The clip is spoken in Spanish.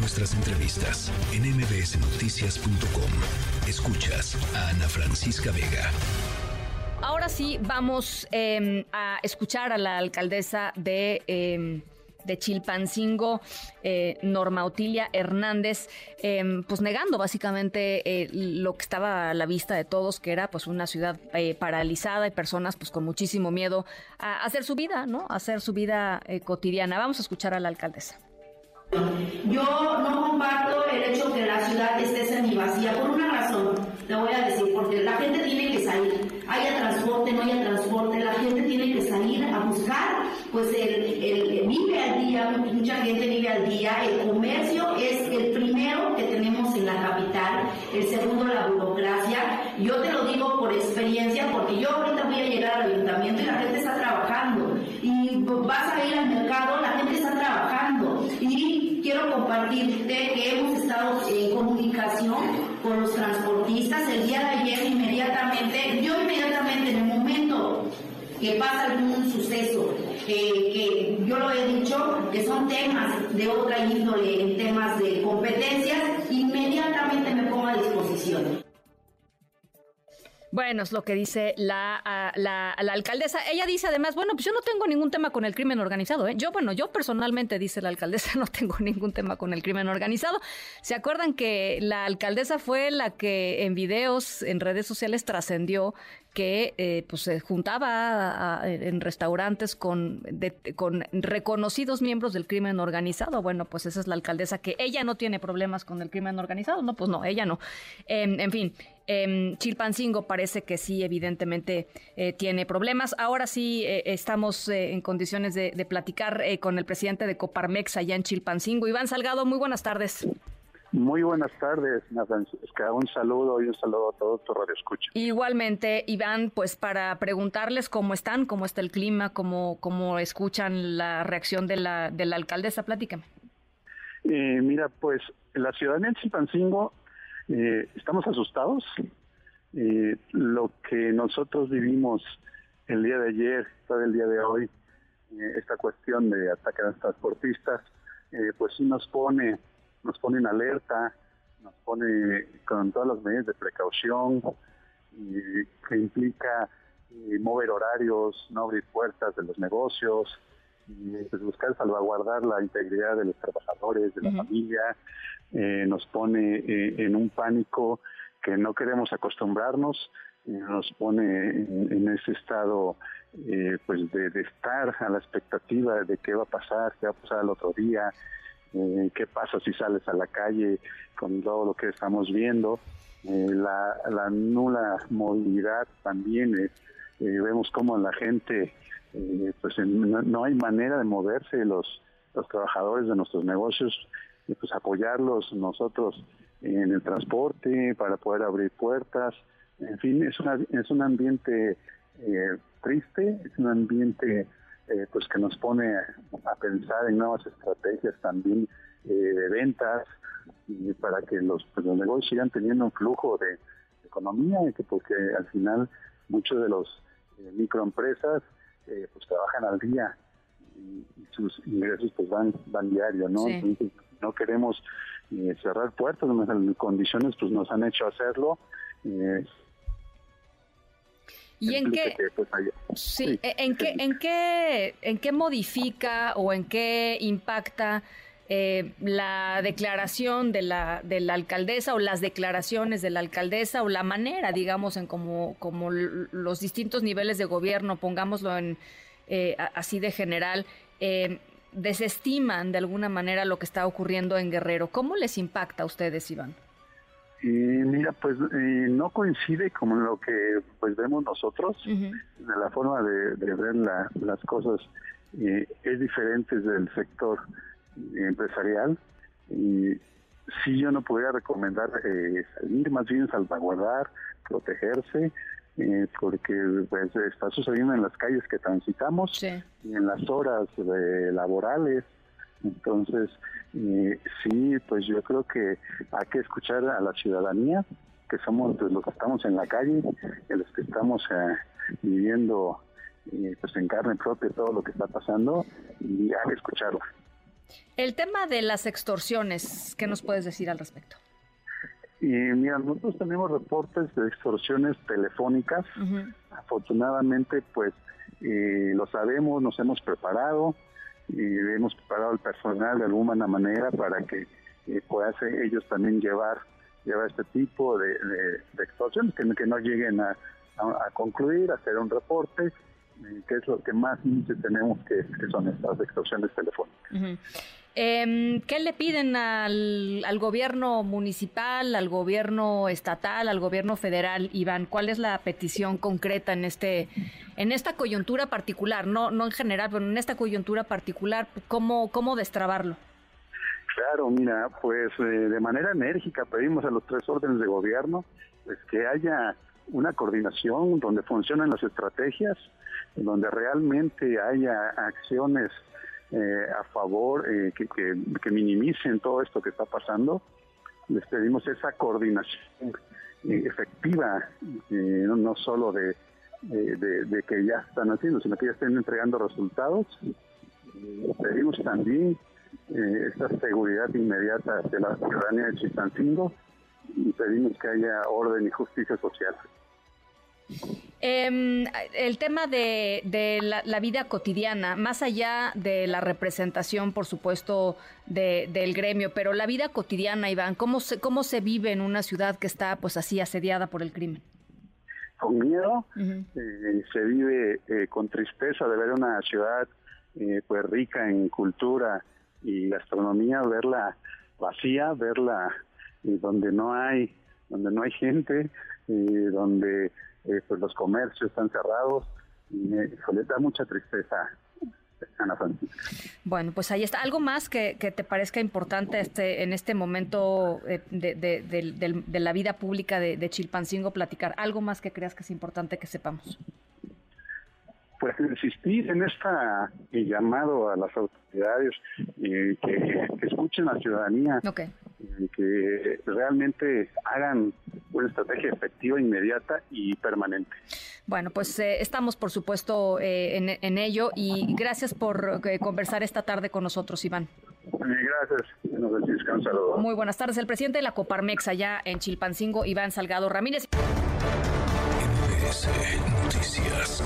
nuestras entrevistas en mbsnoticias.com. Escuchas a Ana Francisca Vega. Ahora sí, vamos em, a escuchar a la alcaldesa de... Em, de Chilpancingo, eh, Norma Otilia Hernández, em, pues negando básicamente eh, lo que estaba a la vista de todos, que era pues una ciudad eh, paralizada y personas pues con muchísimo miedo a hacer su vida, ¿no? A hacer su vida cotidiana. Vamos a escuchar a la alcaldesa. Yo no comparto el hecho que la ciudad esté semivacía por una razón, te voy a decir, porque la gente tiene que salir, haya transporte, no haya transporte, la gente tiene que salir a buscar, pues el, el vive al día, mucha gente vive al día, el comercio es el primero que tenemos en la capital, el segundo la burocracia, yo te lo digo por experiencia, porque yo ahorita voy a llegar al ayuntamiento y la gente está trabajando, y vas a ir al mercado, la gente está trabajando, y quiero compartirte que hemos estado en comunicación con los transportistas. El día de ayer inmediatamente, yo inmediatamente en el momento que pasa algún suceso, que yo lo he dicho, que son temas de otra índole, temas de competencias, Bueno, es lo que dice la, la, alcaldesa. Ella dice además, bueno, pues yo no tengo ningún tema con el crimen organizado. ¿eh? Yo, bueno, yo personalmente, dice la alcaldesa, no tengo ningún tema con el crimen organizado. ¿Se acuerdan que la alcaldesa fue la que en videos, en redes sociales, trascendió que eh, pues se juntaba en restaurantes con, con reconocidos miembros del crimen organizado. Bueno, pues esa es la alcaldesa que ella no tiene problemas con el crimen organizado. No, pues no, ella no. Em, en fin, eh, Chilpancingo parece que sí, evidentemente eh, tiene problemas. Ahora sí eh, estamos en condiciones de, de platicar con el presidente de Coparmex allá en Chilpancingo. Iván Salgado, muy buenas tardes. Muy buenas tardes, Francisca. Un saludo y un saludo a todos tu radio escucha. Igualmente, Iván, pues para preguntarles cómo están, cómo está el clima, cómo, cómo escuchan la reacción de la, de la alcaldesa, platícame. Eh, mira, pues la ciudadanía de Chilpancingo eh, estamos asustados. Eh, lo que nosotros vivimos el día de ayer, todo el día de hoy, eh, esta cuestión de ataque a los transportistas, pues sí nos pone nos pone en alerta, nos pone con todas las medidas de precaución, que implica eh, mover horarios, no abrir puertas de los negocios, pues, buscar salvaguardar la integridad de los trabajadores, de la familia, eh, nos pone eh, en un pánico que no queremos acostumbrarnos, nos pone en, ese estado pues de, de, estar a la expectativa de qué va a pasar, qué va a pasar el otro día, eh, qué pasa si sales a la calle con todo lo que estamos viendo, eh, la, nula movilidad también, eh, vemos como la gente, pues no, hay manera de moverse, los, los trabajadores de nuestros negocios, pues apoyarlos nosotros en el transporte para poder abrir puertas, en fin, es, una, es un ambiente triste, es un ambiente eh, pues que nos pone a pensar en nuevas estrategias también eh, de ventas y para que los, pues, los negocios sigan teniendo un flujo de, economía porque al final muchos de los eh, microempresas pues trabajan al día y, sus ingresos pues van van diario no no queremos cerrar puertas las condiciones pues nos han hecho hacerlo ¿Y en qué, pues, sí, e, en qué, en qué, en qué modifica o en qué impacta eh, la declaración de la, de la alcaldesa o las declaraciones de la alcaldesa o la manera, digamos, en como, como los distintos niveles de gobierno, pongámoslo en eh, así de general, eh, desestiman de alguna manera lo que está ocurriendo en Guerrero. ¿Cómo les impacta a ustedes, Iván? Y mira, pues eh, no coincide con lo que pues vemos nosotros, de la forma de, ver las cosas eh, es diferente del sector empresarial y sí yo no podría recomendar eh, salir, más bien salvaguardar, protegerse, porque pues está sucediendo en las calles que transitamos y en las horas laborales, entonces eh, sí, pues yo creo que hay que escuchar a la ciudadanía, que somos pues, los que estamos en la calle, los que estamos eh, viviendo eh, pues en carne propia todo lo que está pasando y hay que escucharla. El tema de las extorsiones, ¿qué nos puedes decir al respecto? Y mira, nosotros tenemos reportes de extorsiones telefónicas. Afortunadamente, pues eh, lo sabemos, nos hemos preparado y hemos preparado al personal de alguna manera para que eh, puedan ellos también llevar llevar este tipo de, extorsiones que, que, no lleguen a, concluir, hacer un reporte, eh, que es lo que más tenemos que, son estas extorsiones telefónicas. Em, ¿Qué le piden al, al, gobierno municipal, al gobierno estatal, al gobierno federal, Iván? ¿Cuál es la petición concreta en este, en esta coyuntura particular? No, no en general, pero en esta coyuntura particular, ¿cómo, cómo destrabarlo? Claro, mira, pues eh, de manera enérgica pedimos a los tres órdenes de gobierno pues, que haya una coordinación donde funcionen las estrategias, donde realmente haya acciones eh, a favor, eh, que, minimicen todo esto que está pasando. Les pedimos esa coordinación eh, efectiva, no, no, solo de, de, que ya están haciendo, sino que ya estén entregando resultados. pedimos también esa seguridad inmediata de la ciudadanía de Chistancingo y pedimos que haya orden y justicia social. Eh, el tema de, la, vida cotidiana, más allá de la representación, por supuesto, del gremio, pero la vida cotidiana, Iván, ¿cómo se, ¿cómo se vive en una ciudad que está pues así asediada por el crimen? Con miedo, eh, se vive eh, con tristeza de ver una ciudad eh, pues rica en cultura y gastronomía, verla vacía, verla donde no hay donde no hay gente, donde eh, pues los comercios están cerrados y me, le da mucha tristeza Ana Francisca. Bueno, pues ahí está. ¿Algo más que, te parezca importante este, en este momento eh, de, la vida pública de, Chilpancingo platicar? ¿Algo más que creas que es importante que sepamos? Pues insistir en esta eh, llamado a las autoridades que, que, escuchen a la ciudadanía, okay que realmente hagan una estrategia efectiva, inmediata y permanente. Bueno, pues eh, estamos por supuesto eh, en, ello y gracias por eh, conversar esta tarde con nosotros, Iván. Gracias. Muy buenas tardes. El presidente de la Coparmex allá en Chilpancingo, Iván Salgado Ramírez. Noticias.